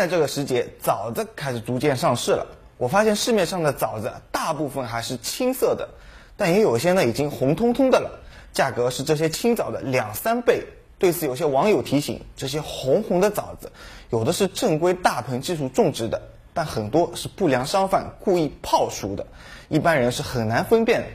在这个时节，枣子开始逐渐上市了。我发现市面上的枣子大部分还是青色的，但也有些呢已经红彤彤的了，价格是这些青枣的两三倍。对此，有些网友提醒，这些红红的枣子，有的是正规大棚技术种植的，但很多是不良商贩故意泡熟的，一般人是很难分辨的。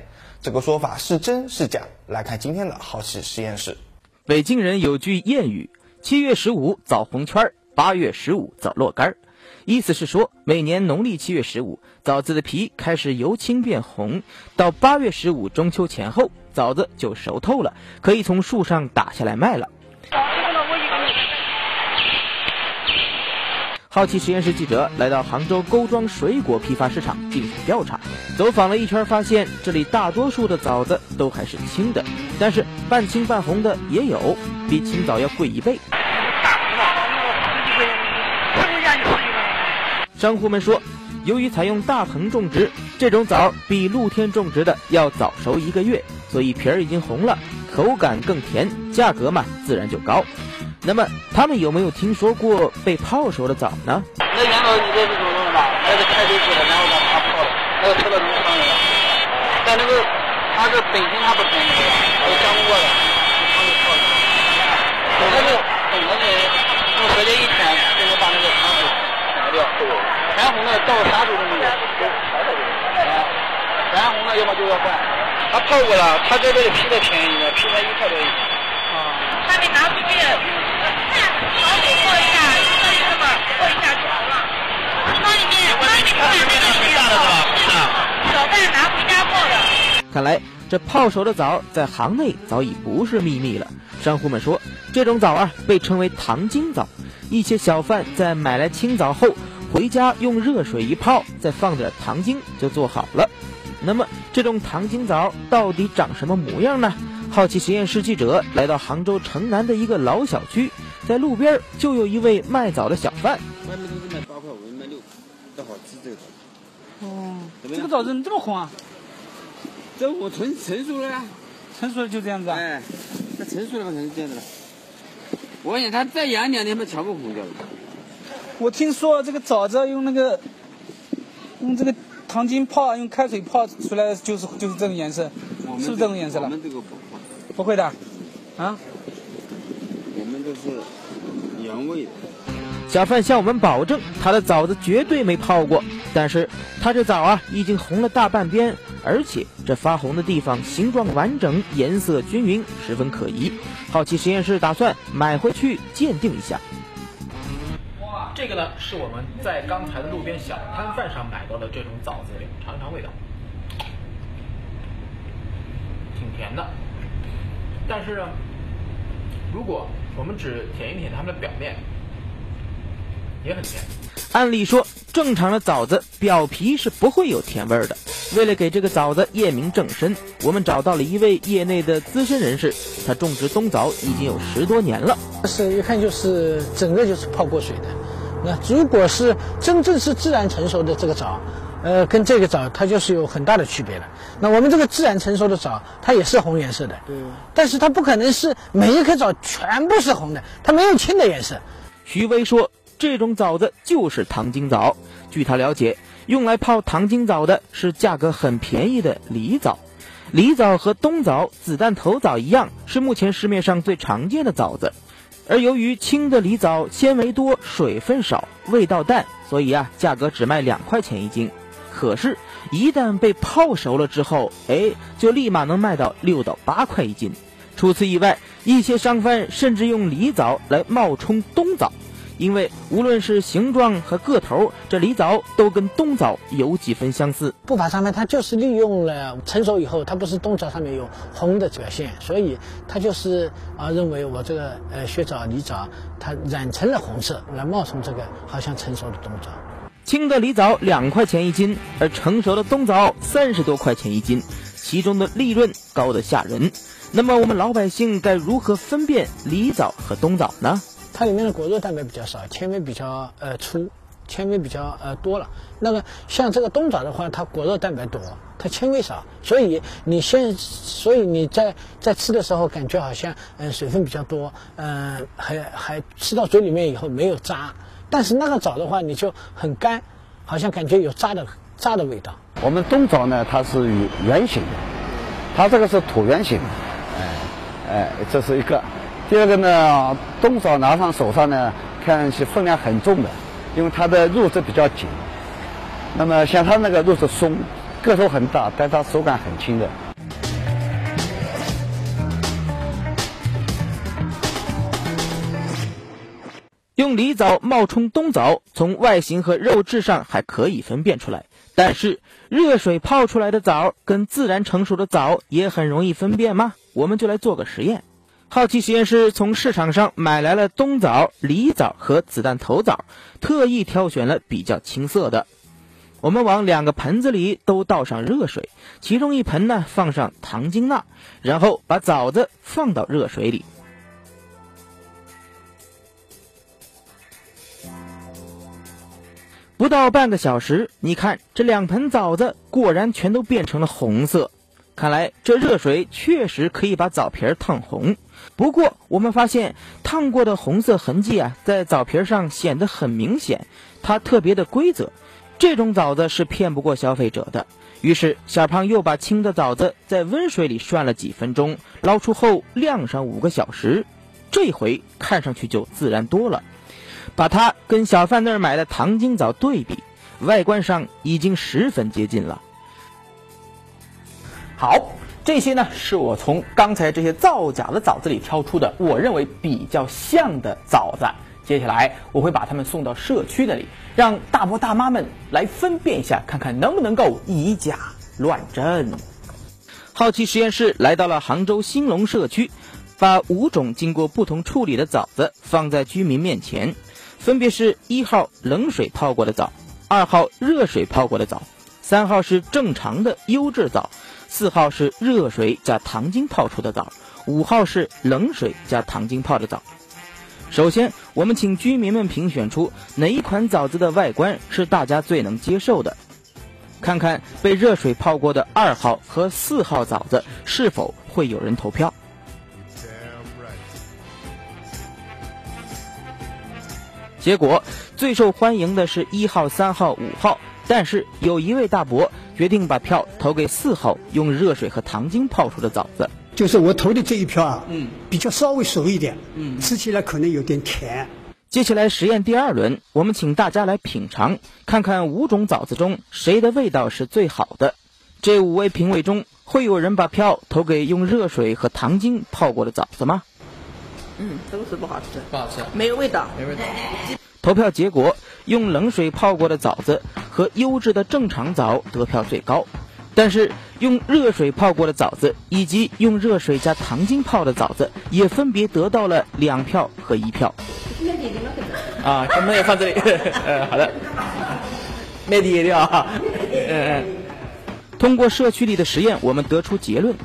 这个说法是真是假？来看今天的好奇实验室。北京人有句谚语：“七月十五枣红圈儿，八月十五枣落干儿。”意思是说，每年农历七月十五，枣子的皮开始由青变红，到八月十五中秋前后，枣子就熟透了，可以从树上打下来卖了。好奇实验室记者来到杭州沟庄水果批发市场进行调查，走访了一圈，发现这里大多数的枣子都还是青的，但是半青半红的也有，比青枣要贵一倍。商户们说，由于采用大棚种植，这种枣比露天种植的要早熟一个月，所以皮儿已经红了，口感更甜，价格嘛自然就高。那么他们有没有听说过被泡熟的枣呢？那年头你这是怎么弄的？那是开水煮的，然后把它泡了，那个吃了能上来。但那个它是本身它不甜的，它是加工过的，汤里泡的。它是红的呢，用时间一天就能把那个汤水调掉。全红的到啥时候都有，啊，全红的要么就要换。他泡过了，他这边的皮的便宜呢，皮才一块多一斤。啊，他得拿出去。看来这泡熟的枣在行内早已不是秘密了。商户们说，这种枣啊被称为糖精枣。一些小贩在买来青枣后，回家用热水一泡，再放点糖精就做好了。那么这种糖精枣到底长什么模样呢？好奇实验室记者来到杭州城南的一个老小区，在路边就有一位卖枣的小贩。外面都是卖八块，我们卖六块，都好吃这个枣。哦，这个枣子这么红啊？这我成成熟了呀，成熟了就这样子啊？哎，它成熟了嘛，成这样子了。我跟你它再养两年，它全部红掉了。我听说这个枣子用那个用这个糖精泡，用开水泡出来就是就是这种颜色，是不是这种颜色了？我们这个不会，不会的，啊？我们这是原味的。小贩向我们保证，他的枣子绝对没泡过，但是他这枣啊已经红了大半边。而且这发红的地方形状完整，颜色均匀，十分可疑。好奇实验室打算买回去鉴定一下。哇，这个呢是我们在刚才的路边小摊贩上买到的这种枣子，尝一尝味道，挺甜的。但是呢，如果我们只舔一舔它们的表面，也很甜。按理说，正常的枣子表皮是不会有甜味的。为了给这个枣子验明正身，我们找到了一位业内的资深人士，他种植冬枣已经有十多年了。是一看就是整个就是泡过水的。那如果是真正是自然成熟的这个枣，呃，跟这个枣它就是有很大的区别了。那我们这个自然成熟的枣，它也是红颜色的，对。但是它不可能是每一颗枣全部是红的，它没有青的颜色。徐威说，这种枣子就是糖精枣。据他了解。用来泡糖精枣的是价格很便宜的梨枣，梨枣和冬枣、子弹头枣一样，是目前市面上最常见的枣子。而由于青的梨枣纤维多、水分少、味道淡，所以啊，价格只卖两块钱一斤。可是，一旦被泡熟了之后，哎，就立马能卖到六到八块一斤。除此以外，一些商贩甚至用梨枣来冒充冬枣。因为无论是形状和个头，这梨枣都跟冬枣有几分相似。不法商贩他就是利用了成熟以后，它不是冬枣上面有红的表现，所以他就是啊认为我这个呃雪枣、梨枣它染成了红色，来冒充这个好像成熟的冬枣。青的梨枣两块钱一斤，而成熟的冬枣三十多块钱一斤，其中的利润高得吓人。那么我们老百姓该如何分辨梨枣和冬枣呢？它里面的果肉蛋白比较少，纤维比较呃粗，纤维比较呃多了。那么像这个冬枣的话，它果肉蛋白多，它纤维少，所以你先，所以你在在吃的时候感觉好像嗯水分比较多，嗯还还吃到嘴里面以后没有渣，但是那个枣的话，你就很干，好像感觉有渣的渣的味道。我们冬枣呢，它是圆圆形的，它这个是椭圆形的，哎哎，这是一个。第二个呢，冬枣拿上手上呢，看上去分量很重的，因为它的肉质比较紧。那么像它那个肉质松，个头很大，但它手感很轻的。用梨枣冒充冬枣，从外形和肉质上还可以分辨出来。但是热水泡出来的枣跟自然成熟的枣也很容易分辨吗？我们就来做个实验。好奇实验室从市场上买来了冬枣、梨枣和子弹头枣，特意挑选了比较青色的。我们往两个盆子里都倒上热水，其中一盆呢放上糖精钠，然后把枣子放到热水里。不到半个小时，你看这两盆枣子果然全都变成了红色。看来这热水确实可以把枣皮儿烫红。不过我们发现烫过的红色痕迹啊，在枣皮上显得很明显，它特别的规则。这种枣子是骗不过消费者的。于是小胖又把青的枣子在温水里涮了几分钟，捞出后晾上五个小时，这回看上去就自然多了。把它跟小贩那儿买的糖精枣对比，外观上已经十分接近了。好，这些呢是我从刚才这些造假的枣子里挑出的，我认为比较像的枣子。接下来我会把它们送到社区那里，让大伯大妈们来分辨一下，看看能不能够以假乱真。好奇实验室来到了杭州兴隆社区，把五种经过不同处理的枣子放在居民面前。分别是一号冷水泡过的枣，二号热水泡过的枣，三号是正常的优质枣，四号是热水加糖精泡出的枣，五号是冷水加糖精泡的枣。首先，我们请居民们评选出哪一款枣子的外观是大家最能接受的，看看被热水泡过的二号和四号枣子是否会有人投票。结果最受欢迎的是一号、三号、五号，但是有一位大伯决定把票投给四号，用热水和糖精泡出的枣子。就是我投的这一票啊，嗯，比较稍微熟一点，嗯，吃起来可能有点甜。接下来实验第二轮，我们请大家来品尝，看看五种枣子中谁的味道是最好的。这五位评委中，会有人把票投给用热水和糖精泡过的枣子吗？嗯，都是不好吃，不好吃，没有味道，没味道。投票结果，用冷水泡过的枣子和优质的正常枣得票最高，但是用热水泡过的枣子以及用热水加糖精泡的枣子也分别得到了两票和一票。啊，我们也放这里。呃，好的。没底的啊。嗯嗯。通过社区里的实验，我们得出结论。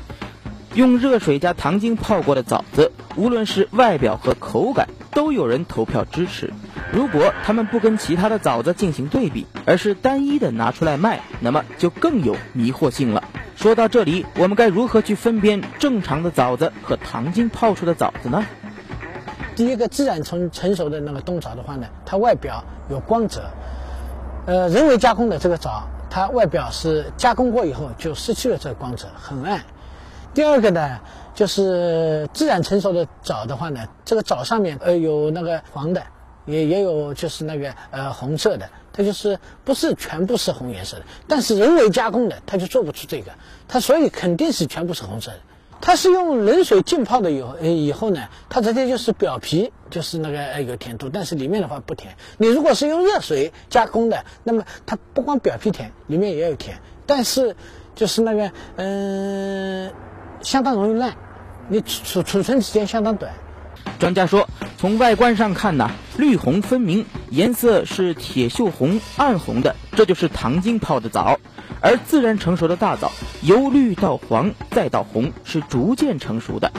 用热水加糖精泡过的枣子，无论是外表和口感，都有人投票支持。如果他们不跟其他的枣子进行对比，而是单一的拿出来卖，那么就更有迷惑性了。说到这里，我们该如何去分辨正常的枣子和糖精泡出的枣子呢？第一个自然成成熟的那个冬枣的话呢，它外表有光泽，呃，人为加工的这个枣，它外表是加工过以后就失去了这个光泽，很暗。第二个呢，就是自然成熟的枣的话呢，这个枣上面呃有那个黄的，也也有就是那个呃红色的，它就是不是全部是红颜色的。但是人为加工的，它就做不出这个，它所以肯定是全部是红色的。它是用冷水浸泡的以后呃以后呢，它直接就是表皮就是那个呃有甜度，但是里面的话不甜。你如果是用热水加工的，那么它不光表皮甜，里面也有甜，但是就是那个嗯。相当容易烂，你储储存时间相当短。专家说，从外观上看呢，绿红分明，颜色是铁锈红、暗红的，这就是糖精泡的枣。而自然成熟的大枣，由绿到黄再到红，是逐渐成熟的。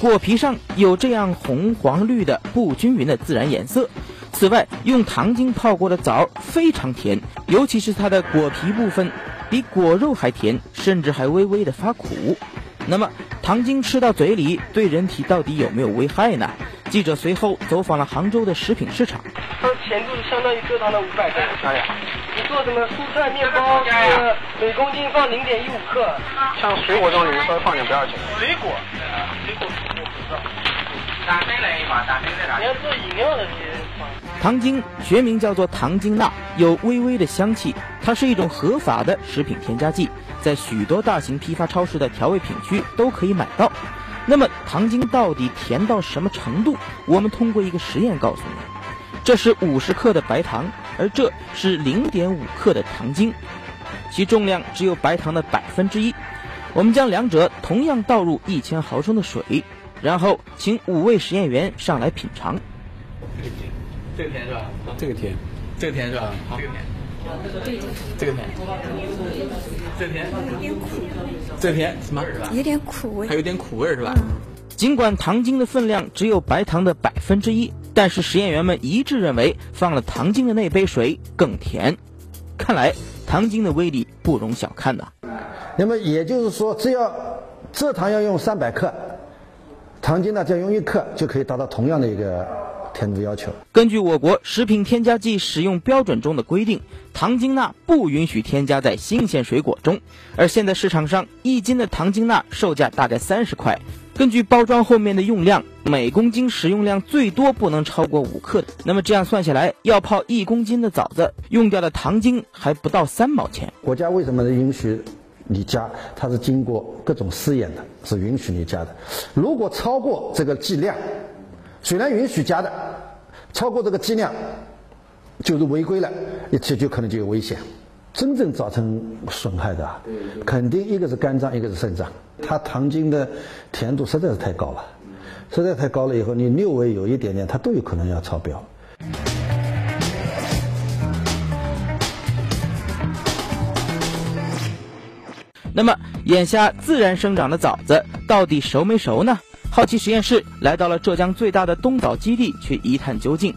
果皮上有这样红、黄、绿的不均匀的自然颜色。此外，用糖精泡过的枣非常甜，尤其是它的果皮部分，比果肉还甜，甚至还微微的发苦。那么，糖精吃到嘴里对人体到底有没有危害呢？记者随后走访了杭州的食品市场，它的甜度是相当于蔗糖的五百倍。你做什么蔬菜面包，这个每公斤放零点一五克。像水果这种里面稍微放点不要紧。水果，水果，打开来一把，打开再打。你要做饮料的，你放。糖精学名叫做糖精钠，有微微的香气，它是一种合法的食品添加剂，在许多大型批发超市的调味品区都可以买到。那么糖精到底甜到什么程度？我们通过一个实验告诉你：这是五十克的白糖，而这是零点五克的糖精，其重量只有白糖的百分之一。我们将两者同样倒入一千毫升的水，然后请五位实验员上来品尝。这个甜是吧？这个甜，这个甜是吧？好，这个甜，这个甜，这个甜，有点苦，这个甜。什么？有点苦味，还有点苦味是吧？尽管糖精的分量只有白糖的百分之一，但是实验员们一致认为放了糖精的那杯水更甜。看来糖精的威力不容小看呐。那么也就是说，只要蔗糖要用三百克，糖精呢只要用一克，就可以达到同样的一个甜度要求。根据我国食品添加剂使用标准中的规定，糖精钠不允许添加在新鲜水果中。而现在市场上一斤的糖精钠售价大概三十块，根据包装后面的用量，每公斤使用量最多不能超过五克。那么这样算下来，要泡一公斤的枣子，用掉的糖精还不到三毛钱。国家为什么允许你加？它是经过各种试验的，是允许你加的。如果超过这个剂量，虽然允许加的，超过这个剂量就是违规了，这就可能就有危险。真正造成损害的啊，肯定一个是肝脏，一个是肾脏。它糖精的甜度实在是太高了，实在太高了以后，你略微有一点点，它都有可能要超标。那么，眼下自然生长的枣子到底熟没熟呢？好奇实验室来到了浙江最大的冬枣基地，去一探究竟。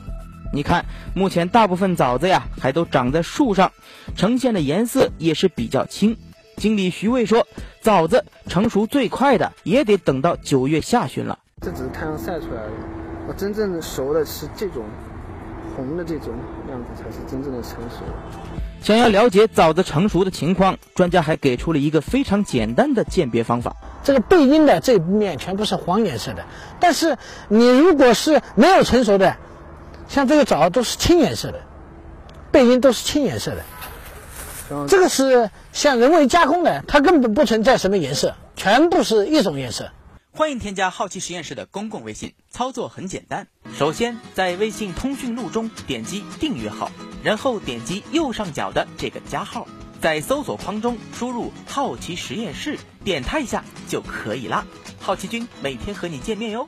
你看，目前大部分枣子呀，还都长在树上，呈现的颜色也是比较青。经理徐卫说，枣子成熟最快的也得等到九月下旬了。这只是太阳晒出来的，我真正熟的是这种红的这种样子，才是真正的成熟。想要了解枣子成熟的情况，专家还给出了一个非常简单的鉴别方法。这个背阴的这面全部是黄颜色的，但是你如果是没有成熟的，像这个枣都是青颜色的，背阴都是青颜色的。这个是像人为加工的，它根本不存在什么颜色，全部是一种颜色。欢迎添加好奇实验室的公共微信，操作很简单。首先在微信通讯录中点击订阅号，然后点击右上角的这个加号，在搜索框中输入“好奇实验室”，点它一下就可以啦。好奇君每天和你见面哟。